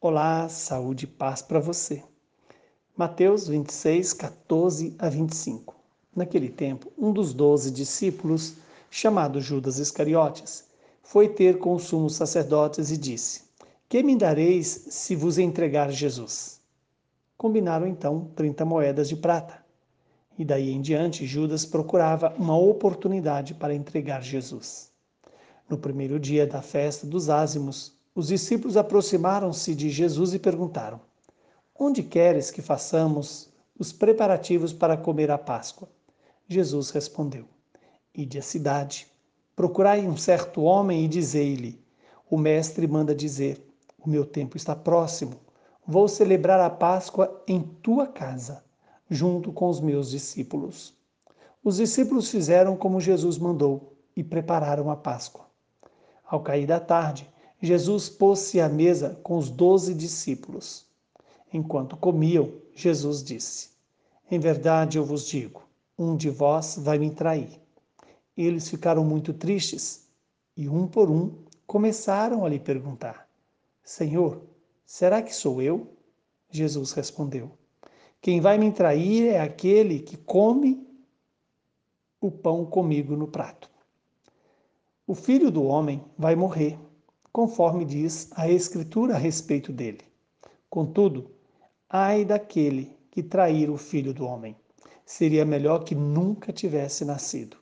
Olá, saúde e paz para você. Mateus 26, 14 a 25. Naquele tempo, um dos doze discípulos, chamado Judas Iscariotes, foi ter com os sumos sacerdotes e disse: Que me dareis se vos entregar Jesus? Combinaram então trinta moedas de prata. E daí em diante, Judas procurava uma oportunidade para entregar Jesus. No primeiro dia da festa dos ázimos, os discípulos aproximaram-se de Jesus e perguntaram: Onde queres que façamos os preparativos para comer a Páscoa? Jesus respondeu: Ide à cidade, procurai um certo homem e dizei-lhe: O mestre manda dizer: O meu tempo está próximo. Vou celebrar a Páscoa em tua casa, junto com os meus discípulos. Os discípulos fizeram como Jesus mandou e prepararam a Páscoa. Ao cair da tarde, Jesus pôs-se à mesa com os doze discípulos. Enquanto comiam, Jesus disse: Em verdade eu vos digo, um de vós vai me trair. Eles ficaram muito tristes e, um por um, começaram a lhe perguntar: Senhor, será que sou eu? Jesus respondeu: Quem vai me trair é aquele que come o pão comigo no prato. O filho do homem vai morrer conforme diz a Escritura a respeito dele. Contudo, ai daquele que trair o filho do homem. Seria melhor que nunca tivesse nascido.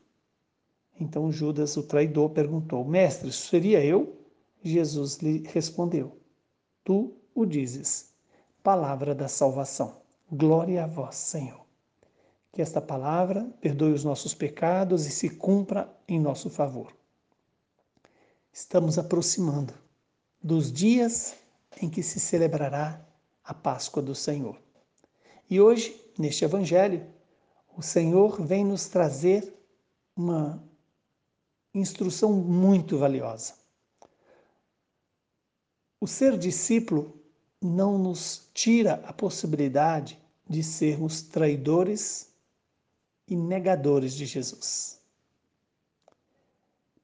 Então Judas, o traidor, perguntou: Mestre, seria eu? Jesus lhe respondeu: Tu o dizes. Palavra da salvação. Glória a vós, Senhor. Que esta palavra perdoe os nossos pecados e se cumpra em nosso favor estamos aproximando dos dias em que se celebrará a Páscoa do Senhor. E hoje, neste Evangelho, o Senhor vem nos trazer uma instrução muito valiosa. O ser discípulo não nos tira a possibilidade de sermos traidores e negadores de Jesus.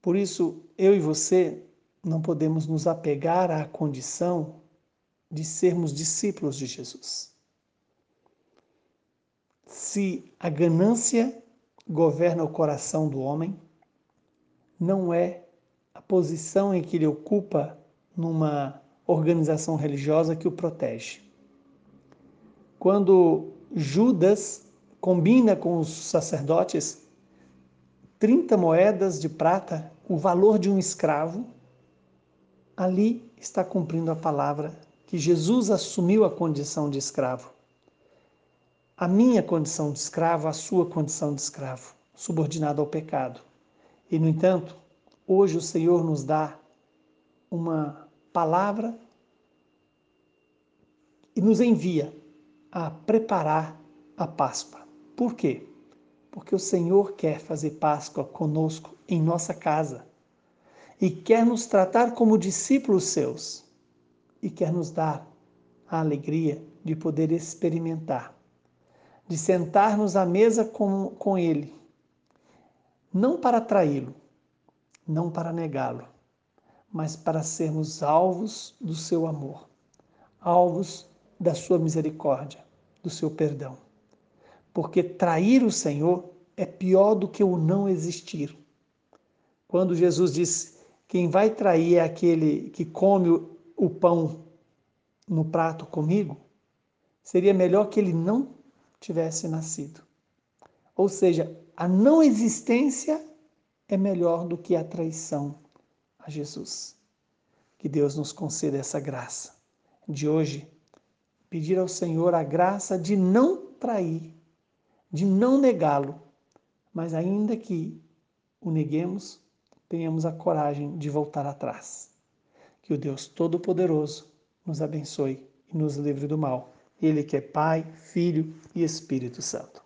Por isso, eu e você não podemos nos apegar à condição de sermos discípulos de Jesus. Se a ganância governa o coração do homem, não é a posição em que ele ocupa numa organização religiosa que o protege. Quando Judas combina com os sacerdotes 30 moedas de prata, o valor de um escravo, ali está cumprindo a palavra que Jesus assumiu a condição de escravo. A minha condição de escravo, a sua condição de escravo, subordinado ao pecado. E, no entanto, hoje o Senhor nos dá uma palavra e nos envia a preparar a Páscoa. Por quê? Porque o Senhor quer fazer Páscoa conosco em nossa casa e quer nos tratar como discípulos seus e quer nos dar a alegria de poder experimentar, de sentar-nos à mesa com, com Ele, não para traí-lo, não para negá-lo, mas para sermos alvos do seu amor, alvos da sua misericórdia, do seu perdão porque trair o Senhor é pior do que o não existir. Quando Jesus disse: Quem vai trair é aquele que come o pão no prato comigo, seria melhor que ele não tivesse nascido. Ou seja, a não existência é melhor do que a traição a Jesus. Que Deus nos conceda essa graça de hoje, pedir ao Senhor a graça de não trair de não negá-lo, mas ainda que o neguemos, tenhamos a coragem de voltar atrás. Que o Deus Todo-Poderoso nos abençoe e nos livre do mal. Ele que é Pai, Filho e Espírito Santo.